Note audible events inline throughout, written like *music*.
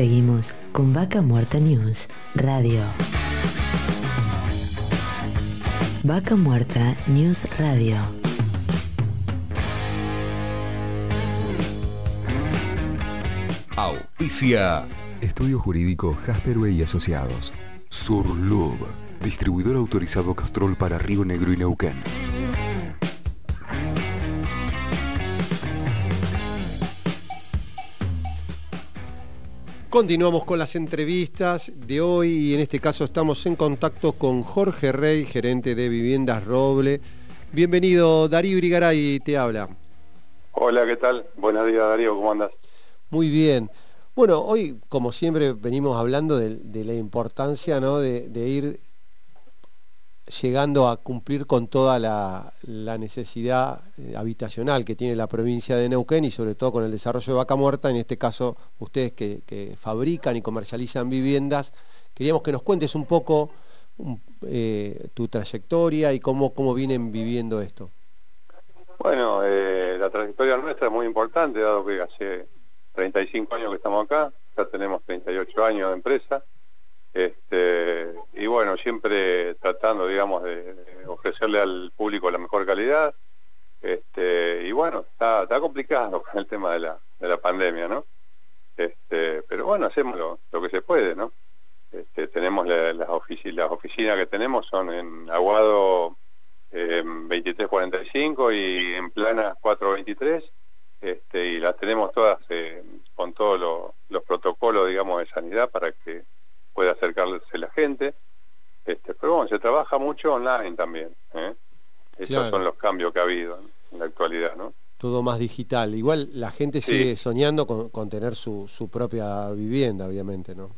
Seguimos con Vaca Muerta News Radio. Vaca Muerta News Radio. Auspicia. Estudio Jurídico Jasperway y Asociados. Surlub. Distribuidor autorizado Castrol para Río Negro y Neuquén. Continuamos con las entrevistas de hoy y en este caso estamos en contacto con Jorge Rey, gerente de Viviendas Roble. Bienvenido, Darío Irigaray te habla. Hola, ¿qué tal? Buenos días, Darío, ¿cómo andas? Muy bien. Bueno, hoy, como siempre, venimos hablando de, la importancia ¿no? de, de ir llegando a cumplir con toda la, necesidad eh, habitacional que tiene la provincia de Neuquén y sobre todo con el desarrollo de Vaca Muerta, en este caso ustedes que, fabrican y comercializan viviendas, queríamos que nos cuentes un poco eh, tu trayectoria y cómo, cómo vienen viviendo esto. Bueno, eh, la trayectoria nuestra es muy importante, dado que hace 35 años que estamos acá, ya tenemos 38 años de empresa, este, y bueno, siempre tratando, digamos, de, ofrecerle al público la mejor calidad. Este, y bueno, está, complicado con *laughs* el tema de la, de la pandemia, ¿no? Este, pero bueno, hacemos lo, que se puede, ¿no? Este, tenemos las, oficinas, las oficinas que tenemos son en Aguado 2345 y en Plana 423, este, y las tenemos todas eh, con todos los protocolos, digamos, de sanidad para que puede acercarse la gente. Este, pero bueno, se trabaja mucho online también. ¿eh? Estos son los cambios que ha habido en la actualidad, ¿no? Todo más digital. Igual la gente sigue soñando con, tener su, propia vivienda, obviamente, ¿no?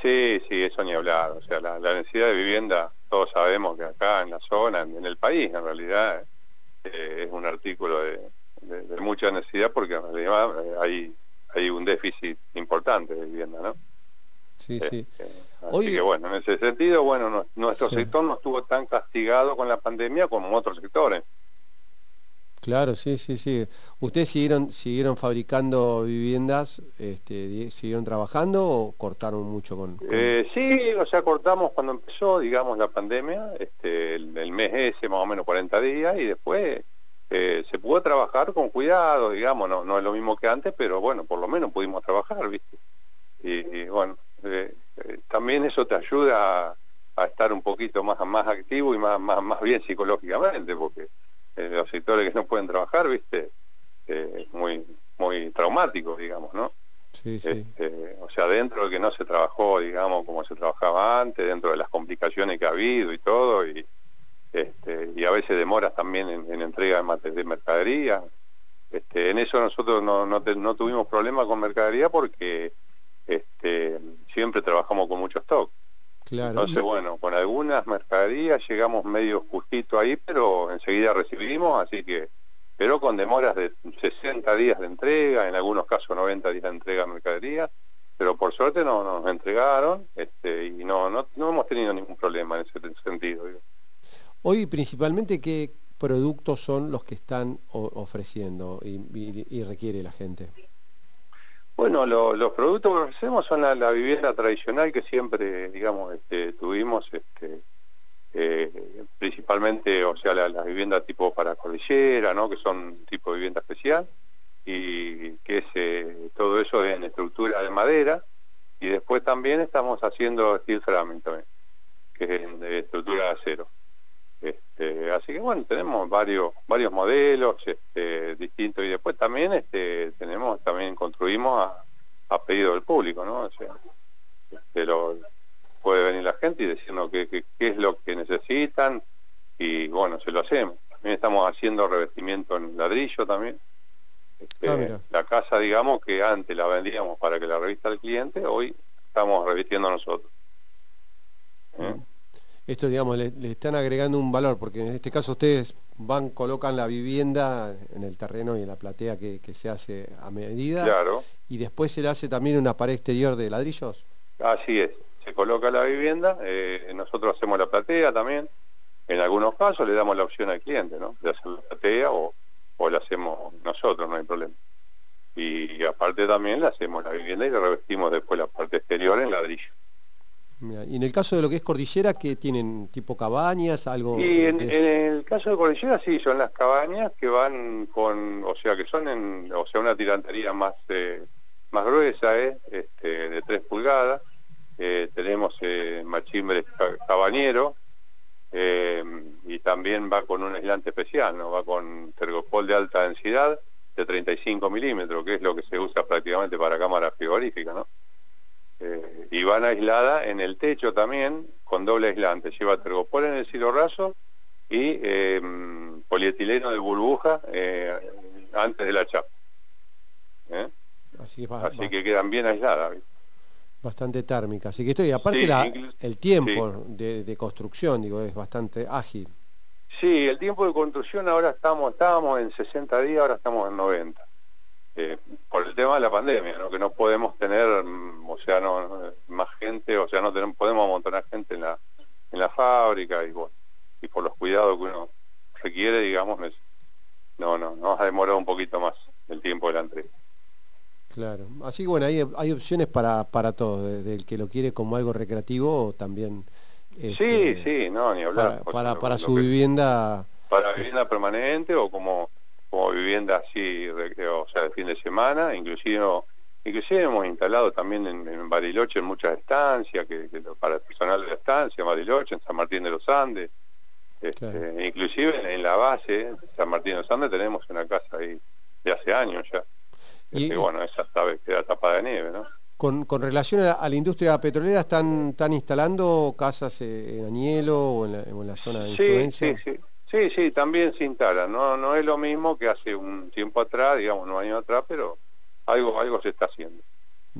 Sí, sí, eso ni hablar. O sea, la, necesidad de vivienda, todos sabemos que acá en la zona, en, el país, en realidad, eh, es un artículo de, mucha necesidad porque en realidad eh, hay, hay un déficit importante de vivienda, ¿no? Sí, sí. Este, así que bueno, en ese sentido, bueno, nuestro sector no estuvo tan castigado con la pandemia como otros sectores. Claro, sí, sí, sí. ¿Ustedes siguieron, siguieron fabricando viviendas, este, siguieron trabajando o cortaron mucho con...? Eh, sí, o sea, cortamos cuando empezó, digamos, la pandemia, este, el, mes ese, más o menos 40 días, y después eh, se pudo trabajar con cuidado, digamos, no, no es lo mismo que antes, pero bueno, por lo menos pudimos trabajar, ¿viste? y bueno, eh, eh, también eso te ayuda a, estar un poquito más, más activo y más, más, más bien psicológicamente, porque eh, los sectores que no pueden trabajar, viste, es muy, muy traumático, digamos, ¿no? Sí, sí. Este, o sea, dentro de que no se trabajó, digamos, como se trabajaba antes, dentro de las complicaciones que ha habido y todo, y, este, y a veces demoras también en, entrega de, de mercadería. Este, en eso nosotros no, no, no tuvimos problema con mercadería porque este, siempre trabajamos con mucho stock. Claro. Entonces, bueno, con algunas mercaderías llegamos medio justito ahí, pero enseguida recibimos, así que, pero con demoras de 60 días de entrega, en algunos casos 90 días de entrega de mercadería, pero por suerte no nos entregaron este, y no, no, no hemos tenido ningún problema en ese sentido. Hoy principalmente, ¿qué productos son los que están ofreciendo y requiere la gente? Bueno, los productos que ofrecemos son la, vivienda tradicional que siempre, digamos, este, tuvimos, este, eh, principalmente, o sea, la, vivienda tipo para cordillera, ¿no? Que son tipo de vivienda especial, y que es eh, todo eso en estructura de madera, y después también estamos haciendo steel framing también, que es en estructura de acero. Este, así que bueno, tenemos varios varios modelos este, distintos y después también este, tenemos también construimos a, pedido del público, ¿no? O sea, este, puede venir la gente y decirnos qué, qué, es lo que necesitan y bueno, se lo hacemos. También estamos haciendo revestimiento en ladrillo también. Este, ah, la casa, digamos, que antes la vendíamos para que la revista el cliente, hoy estamos revistiendo nosotros. Esto, digamos, le, están agregando un valor, porque en este caso ustedes van, colocan la vivienda en el terreno y en la platea que, se hace a medida. Claro. Y después se le hace también una pared exterior de ladrillos. Así es, se coloca la vivienda, eh, nosotros hacemos la platea también. En algunos casos le damos la opción al cliente, ¿no? De hacer la platea o, o la hacemos nosotros, no hay problema. y, aparte también le hacemos la vivienda y le revestimos después la parte exterior en ladrillo. Y en el caso de lo que es cordillera, ¿qué tienen? ¿Tipo cabañas? algo Y en, el caso de cordillera sí, son las cabañas que van con, o sea, que son en, o sea, una tirantería más, eh, más gruesa, eh, este, de 3 pulgadas. Eh, tenemos machimbre cabañero y también va con un aislante especial, ¿no? Va con tergopol de alta densidad de 35 milímetros, que es lo que se usa prácticamente para cámaras frigoríficas, ¿no? Eh, y van aislada en el techo también con doble aislante. Lleva tergopol en el silo raso y em, polietileno de burbuja eh, antes de la chapa. ¿eh? Así, que quedan bien aisladas. Bastante térmica. Así que estoy, aparte el tiempo de, construcción, digo, es bastante ágil. Sí, el tiempo de construcción ahora estamos, estábamos en 60 días, ahora estamos en 90. Eh, por el tema de la pandemia, ¿no? que no podemos tener, mm, o sea, no, más gente, o sea, no tenemos, podemos amontonar gente en la, en la fábrica y, bueno, y por los cuidados que uno requiere, digamos, no, no, nos ha demorado un poquito más el tiempo de la entrega. Claro, así que bueno, hay, hay opciones para, para todo, desde el que lo quiere como algo recreativo o también... sí, este, sí, no, ni hablar. Para, para, su vivienda... Para vivienda permanente o como como vivienda así, o sea, de fin de semana, inclusive, inclusive hemos instalado también en, Bariloche en muchas estancias, que, para el personal de la estancia, Bariloche, en San Martín de los Andes, este, inclusive en, la base, San Martín de los Andes, tenemos una casa ahí de hace años ya. Y este, bueno, esa sabe queda tapada de nieve, ¿no? Con, con relación a la, industria petrolera, ¿están, ¿están instalando casas en Añelo o en la, zona de influencia? Sí, sí, Sí, sí, también se instala. No, no es lo mismo que hace un tiempo atrás, digamos, unos años atrás, pero algo, algo se está haciendo.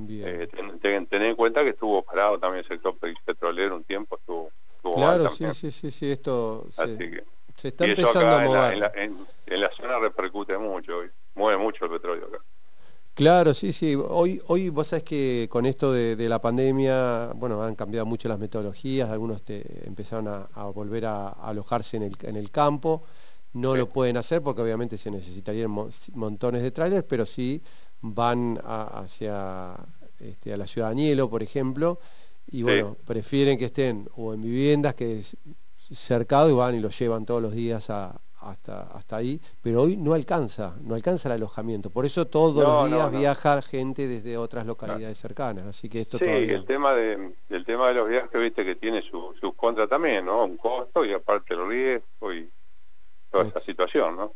Eh, ten, en cuenta que estuvo parado también el sector petrolero un tiempo, estuvo, Claro, sí, sí, sí, sí, esto se, se está empezando a mover. En la, en la, zona repercute mucho, mueve mucho el petróleo acá. Claro, sí, sí. Hoy, hoy vos sabés que con esto de, la pandemia, bueno, han cambiado mucho las metodologías, algunos te empezaron a, volver a, alojarse en el, en el campo. No lo pueden hacer porque obviamente se necesitarían montones de trailers, pero sí van hacia este, a la ciudad de Añelo, por ejemplo, y bueno, prefieren que estén o en viviendas que es cercado y van y los llevan todos los días a, hasta, hasta ahí, pero hoy no alcanza, no alcanza el alojamiento. Por eso todos los días viaja gente desde otras localidades cercanas. Así que esto sí, el tema de el tema de los viajes, viste que tiene sus su contras también, ¿no? Un costo y aparte el riesgo y toda esa situación, ¿no?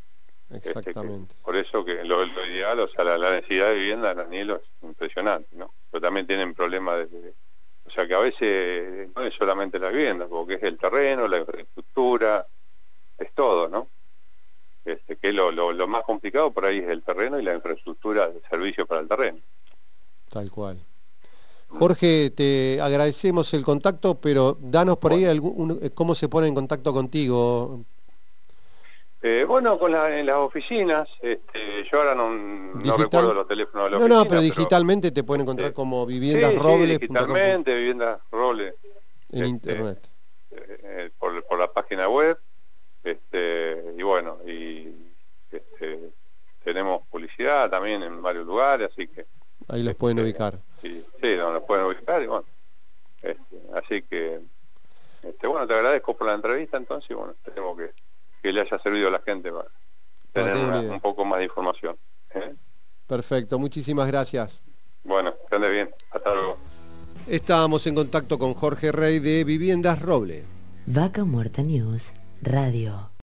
Este, Exactamente. por eso que lo, ideal, o sea, la, necesidad de vivienda en nielos es impresionante, ¿no? Pero también tienen problemas de, o sea que a veces no es solamente la vivienda, porque es el terreno, la infraestructura, es todo, ¿no? Este, que lo, lo, más complicado por ahí es el terreno y la infraestructura de servicio para el terreno. Tal cual. Jorge, te agradecemos el contacto, pero danos por ahí algún, cómo se pone en contacto contigo. Eh, bueno, con en las oficinas, este, yo ahora no, recuerdo los teléfonos de la No, no, pero digitalmente te pueden encontrar como Viviendas sí, Robles. digitalmente, Viviendas Robles. En este, internet. Eh, por, por, la página web. Este, y bueno, y este, tenemos publicidad también en varios lugares, así que... Ahí los pueden este, ubicar. Sí, sí, los pueden ubicar y bueno. Este, así que, este, bueno, te agradezco por la entrevista entonces y bueno, esperemos que, que le haya servido a la gente para tener un poco más de información. ¿eh? Perfecto, muchísimas gracias. Bueno, que ande bien, hasta luego. Estábamos en contacto con Jorge Rey de Viviendas Roble. Vaca Muerta News Radio.